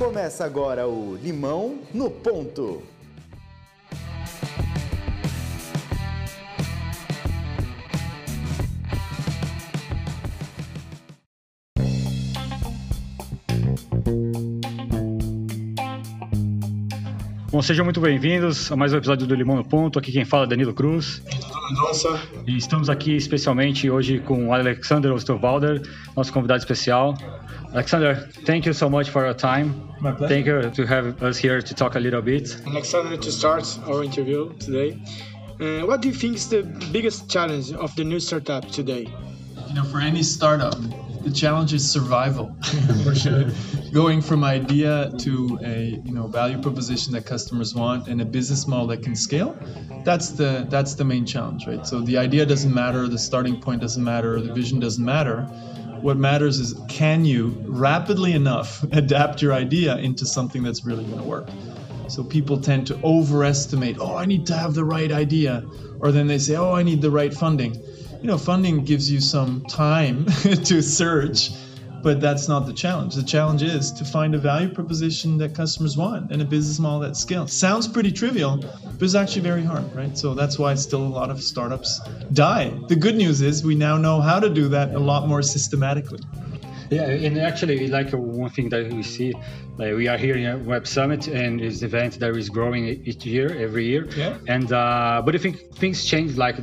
Começa agora o Limão no Ponto. Bom, sejam muito bem-vindos a mais um episódio do Limão no Ponto. Aqui quem fala é Danilo Cruz. Mendonça. E estamos aqui especialmente hoje com o Alexander Osterwalder, nosso convidado especial. Alexander, thank you so much for your time. My pleasure. Thank you to have us here to talk a little bit. Alexander, to start our interview today, uh, what do you think is the biggest challenge of the new startup today? you know, for any startup, the challenge is survival. for sure. Going from idea to a you know value proposition that customers want and a business model that can scale, that's the that's the main challenge, right? So the idea doesn't matter, the starting point doesn't matter, the vision doesn't matter. What matters is can you rapidly enough adapt your idea into something that's really going to work. So people tend to overestimate, oh, I need to have the right idea. Or then they say, oh, I need the right funding. You know, funding gives you some time to search, but that's not the challenge. The challenge is to find a value proposition that customers want and a business model that scales. Sounds pretty trivial, but it's actually very hard, right? So that's why still a lot of startups die. The good news is we now know how to do that a lot more systematically. Yeah, and actually, like one thing that we see, like we are here in Web Summit, and it's an event that is growing each year, every year. Yeah. And uh, but I think things change like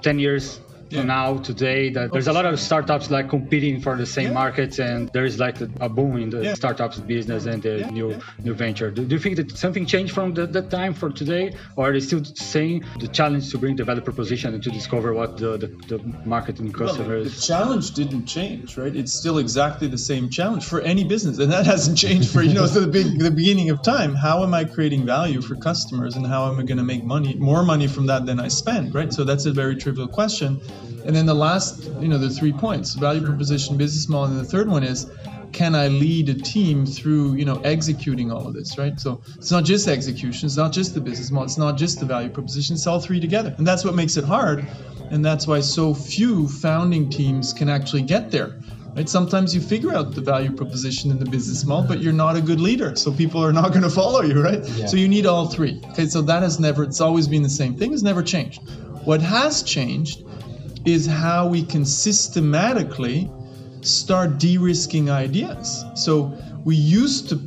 ten years Yeah. now today. That there's a lot of startups like competing for the same Yeah. markets, and there is like a boom in the Yeah. startups business and the new new venture. Do, do you think that something changed from the, that time for today, or are they still saying the challenge to bring the value proposition and to discover what the the, the market and Well, the challenge didn't change, right? It's still exactly the same challenge for any business, and that hasn't changed for you know the big the beginning of time. How am I creating value for customers, and how am I going to make money, more money from that than I spend, right? So that's a very trivial question. And then the last, you know, the three points: value proposition, business model, and the third one is. Can I lead a team through, you know, executing all of this, right? So it's not just execution, it's not just the business model, it's not just the value proposition, it's all three together, and that's what makes it hard and that's why so few founding teams can actually get there right? Sometimes you figure out the value proposition in the business model but you're not a good leader so people are not going to follow you right? So you need all three okay? So that has never it's always been the same thing it's never changed. What has changed is how we can systematically start de-risking ideas. So we used to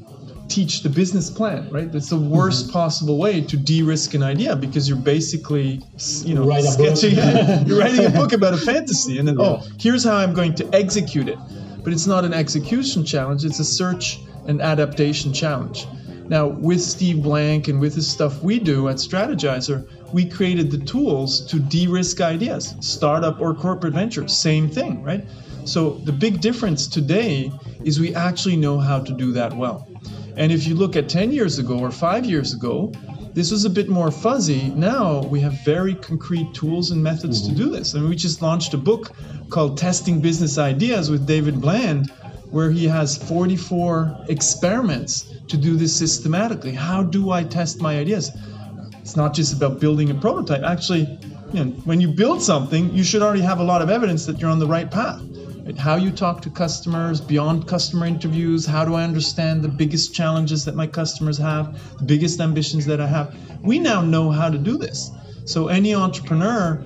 teach the business plan right? That's the worst mm-hmm. possible way to de-risk an idea because you're basically you know Write sketching you're writing a book about a fantasy and then oh. oh. here's how i'm going to execute it. But it's not an execution challenge it's a search and adaptation challenge. Now with steve blank and with the stuff we do at Strategyzer we created the tools to de-risk ideas startup or corporate venture same thing right so the big difference today is we actually know how to do that well and if you look at 10 years ago or five years ago, this was a bit more fuzzy. Now we have very concrete tools and methods to mm-hmm. do this. I mean, we just launched a book called Testing Business Ideas with David Bland, where he has 44 experiments to do this systematically. How do I test my ideas? It's not just about building a prototype. Actually, you know, when you build something, you should already have a lot of evidence that you're on the right path. How you talk to customers, beyond customer interviews, how do I understand the biggest challenges that my customers have, the biggest ambitions that I have? We now know how to do this. So any entrepreneur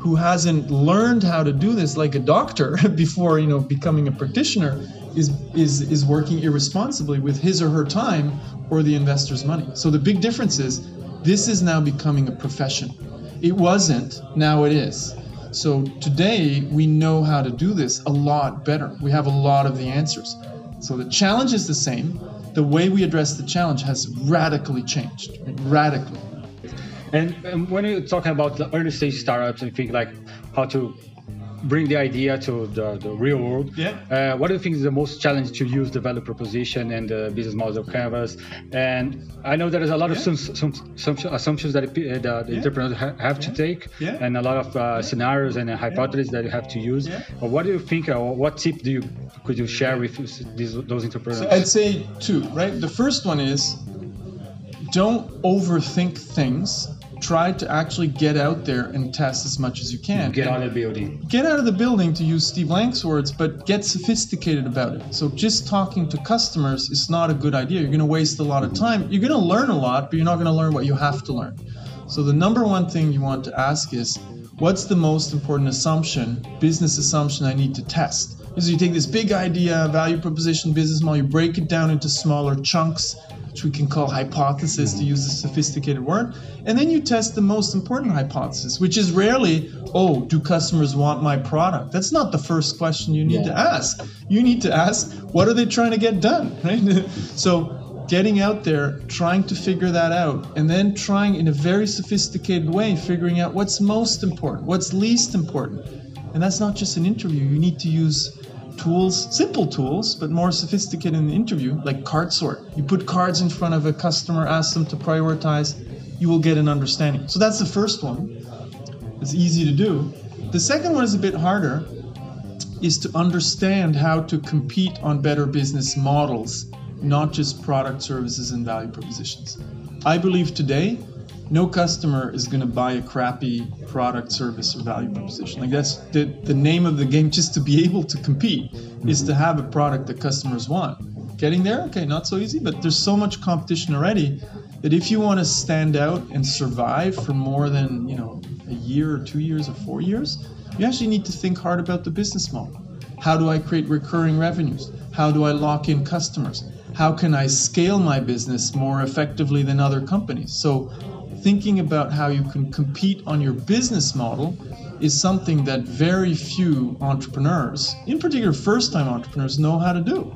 who hasn't learned how to do this like a doctor before, you know, becoming a practitioner is is is working irresponsibly with his or her time or the investor's money. So the big difference is this is now becoming a profession. It wasn't, now it is. So today we know how to do this a lot better. We have a lot of the answers. So the challenge is the same. The way we address the challenge has radically changed. Radically. And, and when you're talking about the early stage startups and think like how to bring the idea to the, the real world, Yeah. uh, what do you think is the most challenge to use the value proposition and the business model Canvas? And I know there is a lot of Yeah. some, some, some assumptions that the, the Yeah. entrepreneurs ha- have to take Yeah. and a lot of uh, scenarios and hypotheses that you have to use. What do you think, or what tip do you could you share with these, those entrepreneurs? So I'd say two, right? The first one is don't overthink things try to actually get out there and test as much as you can. Get out of the building. get out of the building to use Steve Blank's words, but get sophisticated about it. So just talking to customers is not a good idea. You're going to waste a lot of time. You're going to learn a lot, but you're not going to learn what you have to learn. So the number one thing you want to ask is, what's the most important assumption, business assumption I need to test? Is you take this big idea, value proposition, business model, you break it down into smaller chunks, which we can call hypothesis to use a sophisticated word, and then you test the most important hypothesis, which is rarely, oh, do customers want my product? That's not the first question you need Yeah. to ask. You need to ask, what are they trying to get done, right? so getting out there, trying to figure that out, and then trying in a very sophisticated way, figuring out what's most important, what's least important. And that's not just an interview. You need to use tools, simple tools, but more sophisticated in the interview, like card sort. You put cards in front of a customer, ask them to prioritize, you will get an understanding. So that's the first one. It's easy to do. The second one is a bit harder, is to understand how to compete on better business models, not just product, services, and value propositions. I believe today, no customer is going to buy a crappy product, service, or value proposition. Like that's the, the name of the game. Just to be able to compete is to mm-hmm. have a product that customers want. Getting there, okay, not so easy, but there's so much competition already that if you want to stand out and survive for more than you know a year or two years or four years, you actually need to think hard about the business model. How do I create recurring revenues? How do I lock in customers? How can I scale my business more effectively than other companies? So, thinking about how you can compete on your business model is something that very few entrepreneurs, in particular first time entrepreneurs, know how to do.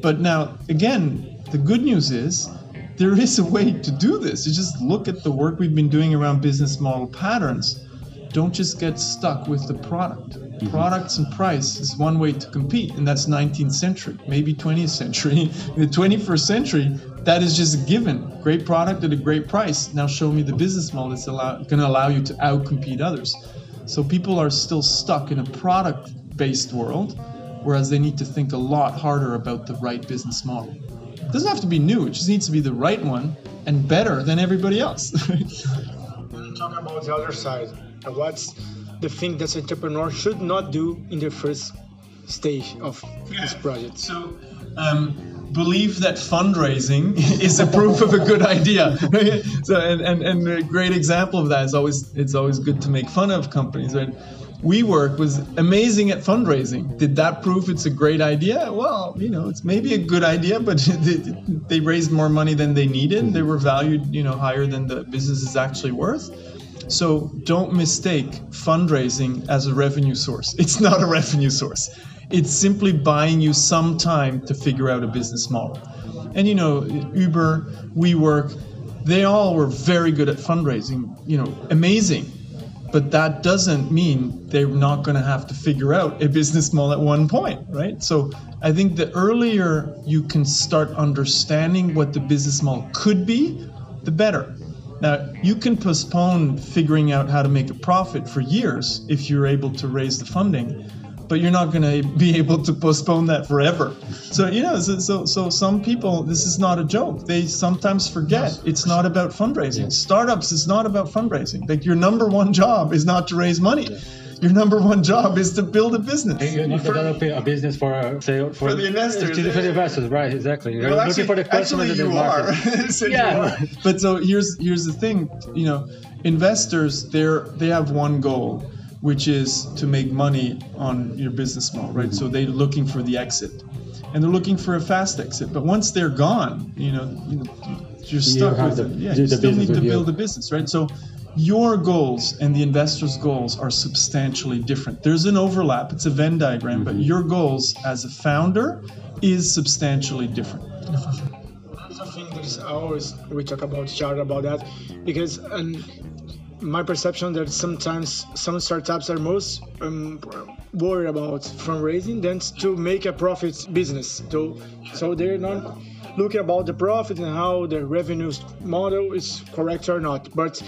But now, again, the good news is there is a way to do this. You just look at the work we've been doing around business model patterns. Don't just get stuck with the product. Mm-hmm. Products and price is one way to compete, and that's 19th century, maybe 20th century. In the 21st century, that is just a given. Great product at a great price. Now show me the business model that's going to allow you to outcompete others. So people are still stuck in a product-based world, whereas they need to think a lot harder about the right business model. It doesn't have to be new; it just needs to be the right one and better than everybody else. Talk about the other side. What's the thing that entrepreneur should not do in the first stage of this project? So, um, believe that fundraising is a proof of a good idea. so, and, and, and a great example of that is always it's always good to make fun of companies. Right? WeWork was amazing at fundraising. Did that prove it's a great idea? Well, you know, it's maybe a good idea, but they, they raised more money than they needed. They were valued, you know, higher than the business is actually worth. So don't mistake fundraising as a revenue source. It's not a revenue source. It's simply buying you some time to figure out a business model. And you know, Uber, WeWork, they all were very good at fundraising, you know, amazing. But that doesn't mean they're not going to have to figure out a business model at one point, right? So I think the earlier you can start understanding what the business model could be, the better. Now, you can postpone figuring out how to make a profit for years if you're able to raise the funding, but you're not going to be able to postpone that forever. So, you know, so, so, so some people, this is not a joke. They sometimes forget it's not about fundraising. Startups is not about fundraising. Like, your number one job is not to raise money. Your number one job is to build a business. You're not developing a business for say for, For the investors. For the investors, right? Exactly. You're Well, looking for the customers actually, the you are. So you Yeah. are. But so here's here's the thing, you know, investors they're they have one goal, which is to make money on your business model, right? So they're looking for the exit, and they're looking for a fast exit. But once they're gone, you know, you you're stuck have with to it. Yeah, you still need to you. build a business, right? So your goals and the investor's goals are substantially different. There's an overlap, it's a Venn diagram, but your goals as a founder is substantially different. I think there's always we talk about chart about that because um, my perception that sometimes some startups are most um, worried about fundraising than to make a profit business. So, so they're not looking about the profit and how the revenue model is correct or not. But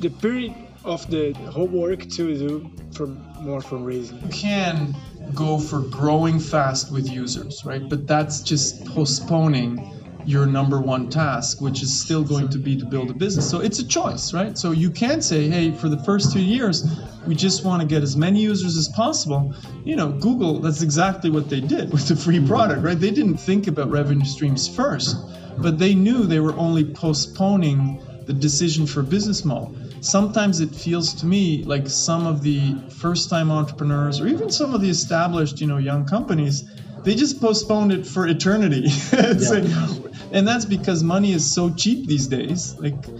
the period of the homework to do for more fundraising. You can go for growing fast with users, right? But that's just postponing your number one task, which is still going to be to build a business. So it's a choice, right? So you can say, hey, for the first two years, we just want to get as many users as possible. You know, Google, that's exactly what they did with the free product, right? They didn't think about revenue streams first, but they knew they were only postponing the decision for business model. Sometimes it feels to me like some of the first time entrepreneurs or even some of the established, you know, young companies, they just postponed it for eternity. yeah. and that's because money is so cheap these days. Like,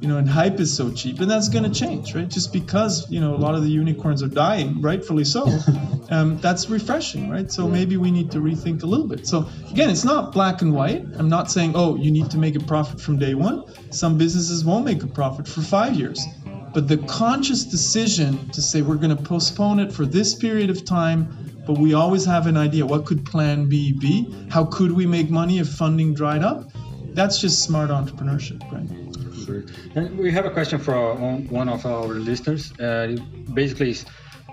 you know, and hype is so cheap, and that's going to change, right? Just because you know a lot of the unicorns are dying, rightfully so. um, that's refreshing, right? So maybe we need to rethink a little bit. So again, it's not black and white. I'm not saying, oh, you need to make a profit from day one. Some businesses won't make a profit for five years, but the conscious decision to say we're going to postpone it for this period of time but we always have an idea what could plan B be? How could we make money if funding dried up? That's just smart entrepreneurship, right? And we have a question for one of our listeners. Uh, basically,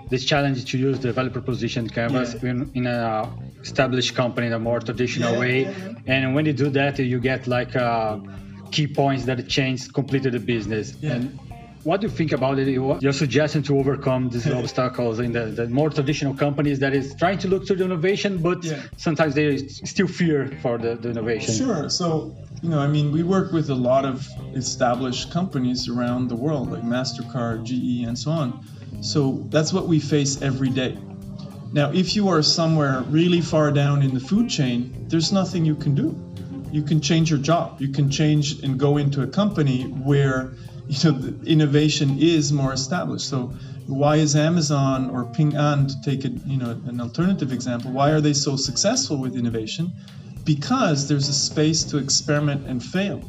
this challenge to use the value proposition canvas yeah. in, in an established company in a more traditional yeah, way. Yeah, and when you do that, you get like uh, key points that change completely the business. And what do you think about it? Your suggestion to overcome these obstacles in the, the, more traditional companies that is trying to look to the innovation, but yeah. sometimes they still fear for the, the innovation. Sure. So, you know, I mean, we work with a lot of established companies around the world, like MasterCard, GE, and so on. So that's what we face every day. Now, if you are somewhere really far down in the food chain, there's nothing you can do. You can change your job. You can change and go into a company where you know, innovation is more established. So why is Amazon or Ping An, to take a, you know, an alternative example, why are they so successful with innovation? Because there's a space to experiment and fail.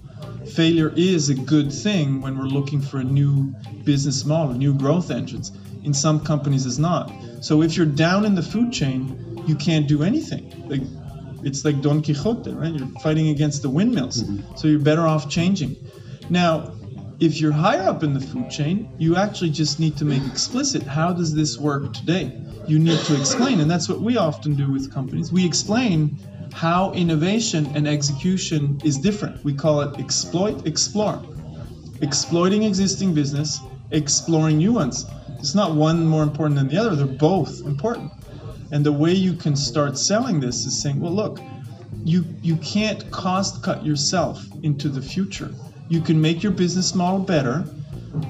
Failure is a good thing when we're looking for a new business model, new growth engines. In some companies, it's not. So if you're down in the food chain, you can't do anything. Like, it's like Don Quixote, right? You're fighting against the windmills. Mm-hmm. So you're better off changing. Now, if you're higher up in the food chain, you actually just need to make explicit how does this work today? You need to explain, and that's what we often do with companies. We explain how innovation and execution is different. We call it exploit, explore. Exploiting existing business, exploring new ones. It's not one more important than the other, they're both important. And the way you can start selling this is saying, well, look, you, you can't cost cut yourself into the future you can make your business model better,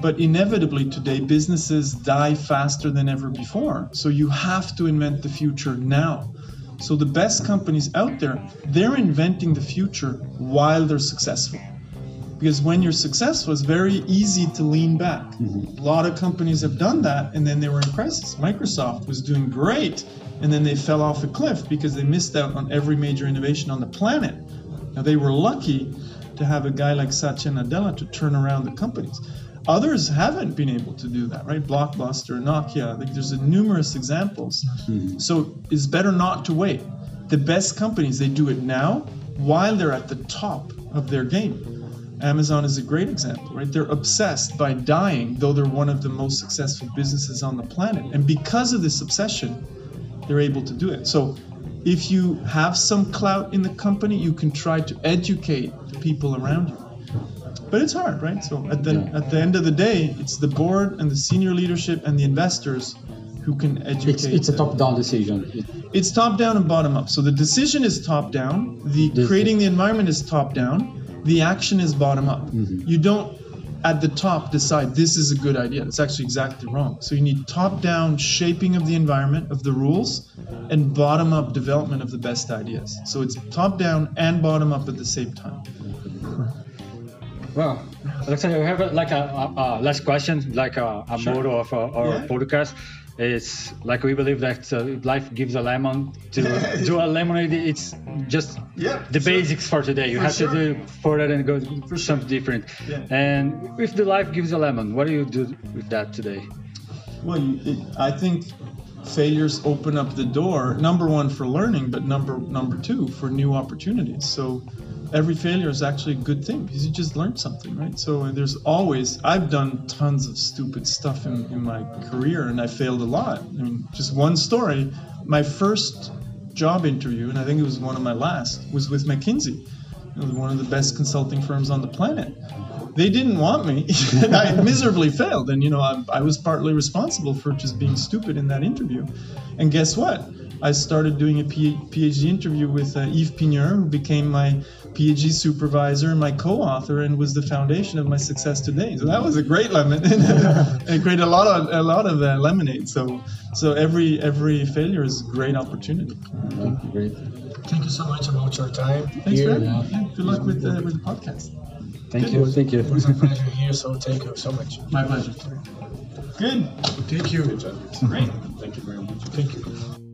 but inevitably today businesses die faster than ever before. So you have to invent the future now. So the best companies out there, they're inventing the future while they're successful. Because when you're successful, it's very easy to lean back. Mm-hmm. A lot of companies have done that and then they were in crisis. Microsoft was doing great and then they fell off a cliff because they missed out on every major innovation on the planet. Now they were lucky to have a guy like Satya Nadella to turn around the companies. Others haven't been able to do that, right? Blockbuster, Nokia, like there's numerous examples. Mm-hmm. So it's better not to wait. The best companies, they do it now while they're at the top of their game. Amazon is a great example, right? They're obsessed by dying, though they're one of the most successful businesses on the planet. And because of this obsession, they're able to do it. So if you have some clout in the company, you can try to educate the people around you. But it's hard, right? So at the yeah. at the end of the day, it's the board and the senior leadership and the investors who can educate. It's, it's a top-down decision. It's top-down and bottom-up. So the decision is top-down. The creating the environment is top-down. The action is bottom-up. Mm-hmm. You don't at the top decide this is a good idea. That's actually exactly wrong. So you need top down shaping of the environment, of the rules, and bottom up development of the best ideas. So it's top down and bottom up at the same time. Well, Alexander, we have a, like a, a, a, last question, like a, a sure. motto of our, our yeah. podcast. It's like we believe that uh, life gives a lemon to do a lemonade. It's just yeah, the basics for today. You for have sure. to do for that and go for something sure. different. Yeah. And if the life gives a lemon, what do you do with that today? Well, it, I think failures open up the door. Number one for learning, but number number two for new opportunities. So every failure is actually a good thing because you just learned something, right? So there's always, I've done tons of stupid stuff in, in my career and I failed a lot. I mean, just one story. My first job interview, and I think it was one of my last, was with McKinsey. one of the best consulting firms on the planet. They didn't want me, and I miserably failed. And you know, I, I was partly responsible for just being stupid in that interview. And guess what? I started doing a PhD interview with uh, Yves Pigneur, who became my PhD supervisor and my co-author, and was the foundation of my success today. So that was a great lemon, and it created a lot of a lot of uh, lemonade. So so every every failure is a great opportunity. Great. Thank you so much about your time. Thanks for having me. Yeah, good luck with the, with the podcast. Thank Good. you. Thank you. It was a pleasure here, so thank you so much. My pleasure. Good. Thank you. Great. Thank you very much. Thank you.